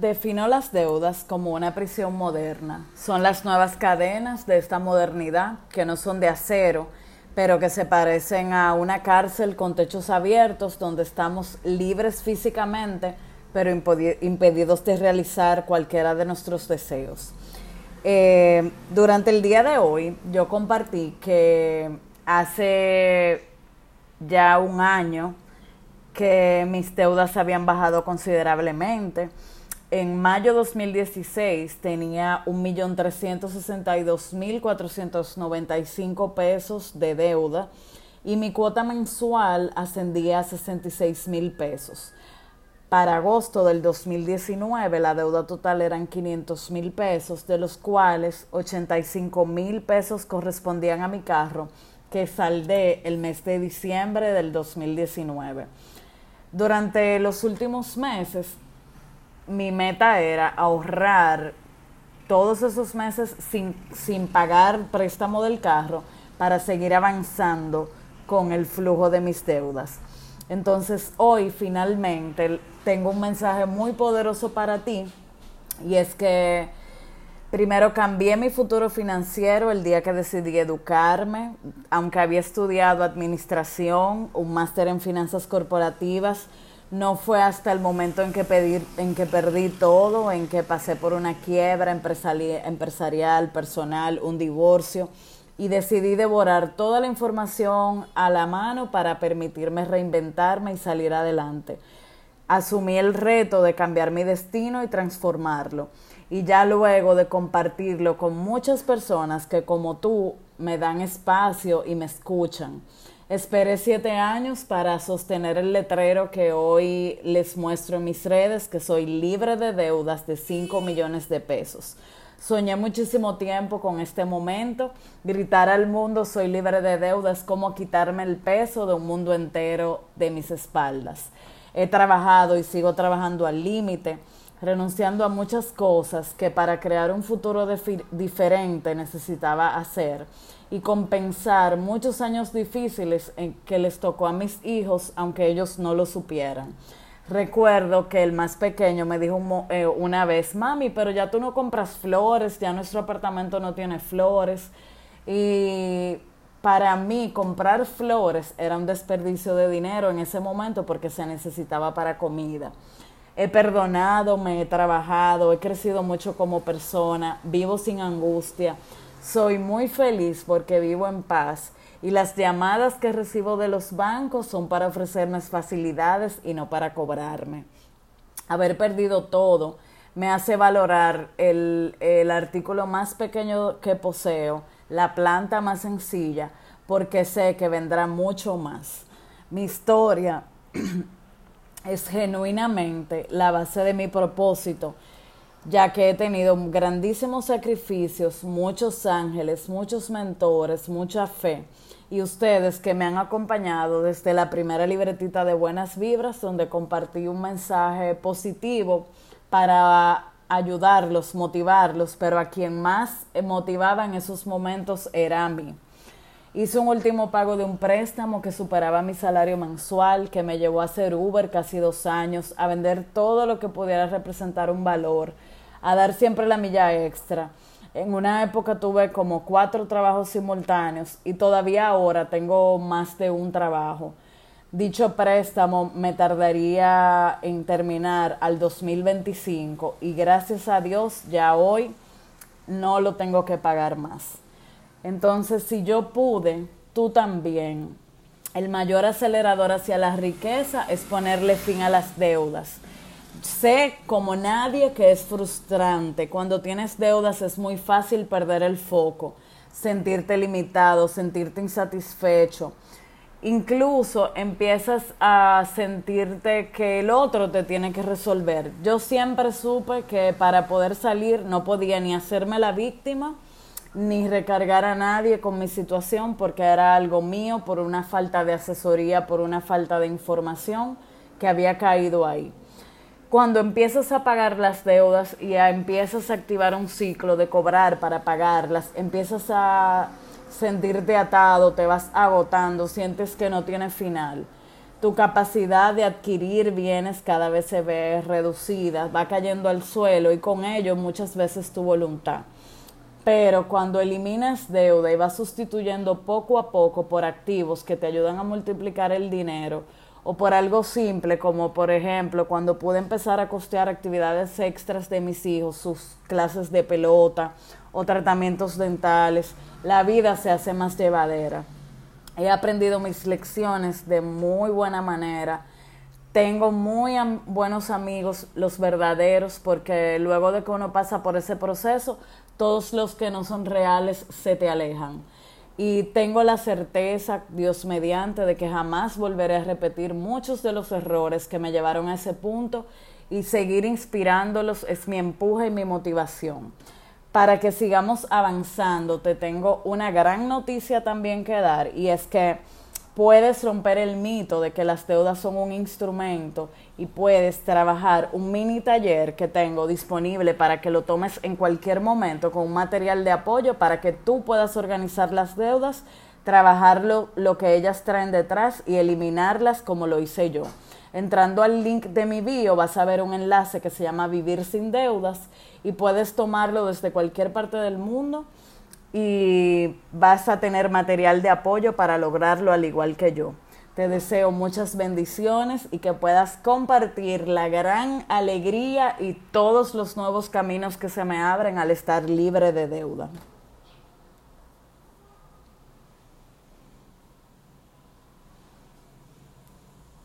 defino las deudas como una prisión moderna. Son las nuevas cadenas de esta modernidad que no son de acero, pero que se parecen a una cárcel con techos abiertos donde estamos libres físicamente, pero impedidos de realizar cualquiera de nuestros deseos. Eh, durante el día de hoy yo compartí que hace ya un año que mis deudas habían bajado considerablemente en mayo de 2016 tenía 1.362.495 pesos de deuda y mi cuota mensual ascendía a 66.000 pesos. Para agosto del 2019 la deuda total eran 500 mil pesos, de los cuales 85 mil pesos correspondían a mi carro que saldé el mes de diciembre del 2019. Durante los últimos meses mi meta era ahorrar todos esos meses sin, sin pagar préstamo del carro para seguir avanzando con el flujo de mis deudas. Entonces hoy finalmente tengo un mensaje muy poderoso para ti y es que primero cambié mi futuro financiero el día que decidí educarme, aunque había estudiado administración, un máster en finanzas corporativas, no fue hasta el momento en que, pedir, en que perdí todo, en que pasé por una quiebra empresarial, personal, un divorcio, y decidí devorar toda la información a la mano para permitirme reinventarme y salir adelante. Asumí el reto de cambiar mi destino y transformarlo. Y ya luego de compartirlo con muchas personas que como tú me dan espacio y me escuchan. Esperé siete años para sostener el letrero que hoy les muestro en mis redes, que soy libre de deudas de 5 millones de pesos. Soñé muchísimo tiempo con este momento. Gritar al mundo soy libre de deudas como quitarme el peso de un mundo entero de mis espaldas. He trabajado y sigo trabajando al límite, renunciando a muchas cosas que para crear un futuro diferente necesitaba hacer y compensar muchos años difíciles en que les tocó a mis hijos, aunque ellos no lo supieran. Recuerdo que el más pequeño me dijo eh, una vez, mami, pero ya tú no compras flores, ya nuestro apartamento no tiene flores. Y para mí comprar flores era un desperdicio de dinero en ese momento porque se necesitaba para comida. He perdonado, me he trabajado, he crecido mucho como persona, vivo sin angustia soy muy feliz porque vivo en paz y las llamadas que recibo de los bancos son para ofrecerme facilidades y no para cobrarme. Haber perdido todo me hace valorar el, el artículo más pequeño que poseo, la planta más sencilla, porque sé que vendrá mucho más. Mi historia es genuinamente la base de mi propósito ya que he tenido grandísimos sacrificios, muchos ángeles, muchos mentores, mucha fe y ustedes que me han acompañado desde la primera libretita de Buenas Vibras, donde compartí un mensaje positivo para ayudarlos, motivarlos, pero a quien más motivaba en esos momentos era a mí. Hice un último pago de un préstamo que superaba mi salario mensual, que me llevó a hacer Uber casi dos años, a vender todo lo que pudiera representar un valor, a dar siempre la milla extra. En una época tuve como cuatro trabajos simultáneos y todavía ahora tengo más de un trabajo. Dicho préstamo me tardaría en terminar al 2025 y gracias a Dios ya hoy no lo tengo que pagar más. Entonces, si yo pude, tú también. El mayor acelerador hacia la riqueza es ponerle fin a las deudas sé como nadie que es frustrante. Cuando tienes deudas es muy fácil perder el foco, sentirte limitado, sentirte insatisfecho. Incluso empiezas a sentirte que el otro te tiene que resolver. Yo siempre supe que para poder salir no podía ni hacerme la víctima ni recargar a nadie con mi situación porque era algo mío por una falta de asesoría, por una falta de información que había caído ahí cuando empiezas a pagar las deudas y empiezas a activar un ciclo de cobrar para pagarlas, empiezas a sentirte atado, te vas agotando, sientes que no tiene final. tu capacidad de adquirir bienes cada vez se ve reducida, va cayendo al suelo y con ello muchas veces tu voluntad. Pero cuando eliminas deuda y vas sustituyendo poco a poco por activos que te ayudan a multiplicar el dinero, o por algo simple como por ejemplo cuando pude empezar a costear actividades extras de mis hijos, sus clases de pelota o tratamientos dentales, la vida se hace más llevadera. He aprendido mis lecciones de muy buena manera. Tengo muy buenos amigos, los verdaderos, porque luego de que uno pasa por ese proceso, todos los que no son reales se te alejan y tengo la certeza, Dios mediante, de que jamás volveré a repetir muchos de los errores que me llevaron a ese punto y seguir inspirándolos es mi empuje y mi motivación. Para que sigamos avanzando, te tengo una gran noticia también que dar y es que puedes romper el mito de que las deudas son un instrumento y puedes trabajar un mini taller que tengo disponible para que lo tomes en cualquier momento con un material de apoyo para que tú puedas organizar las deudas, trabajar lo, lo que ellas traen detrás y eliminarlas como lo hice yo. Entrando al link de mi bio vas a ver un enlace que se llama Vivir sin deudas y puedes tomarlo desde cualquier parte del mundo y vas a tener material de apoyo para lograrlo al igual que yo. Te deseo muchas bendiciones y que puedas compartir la gran alegría y todos los nuevos caminos que se me abren al estar libre de deuda.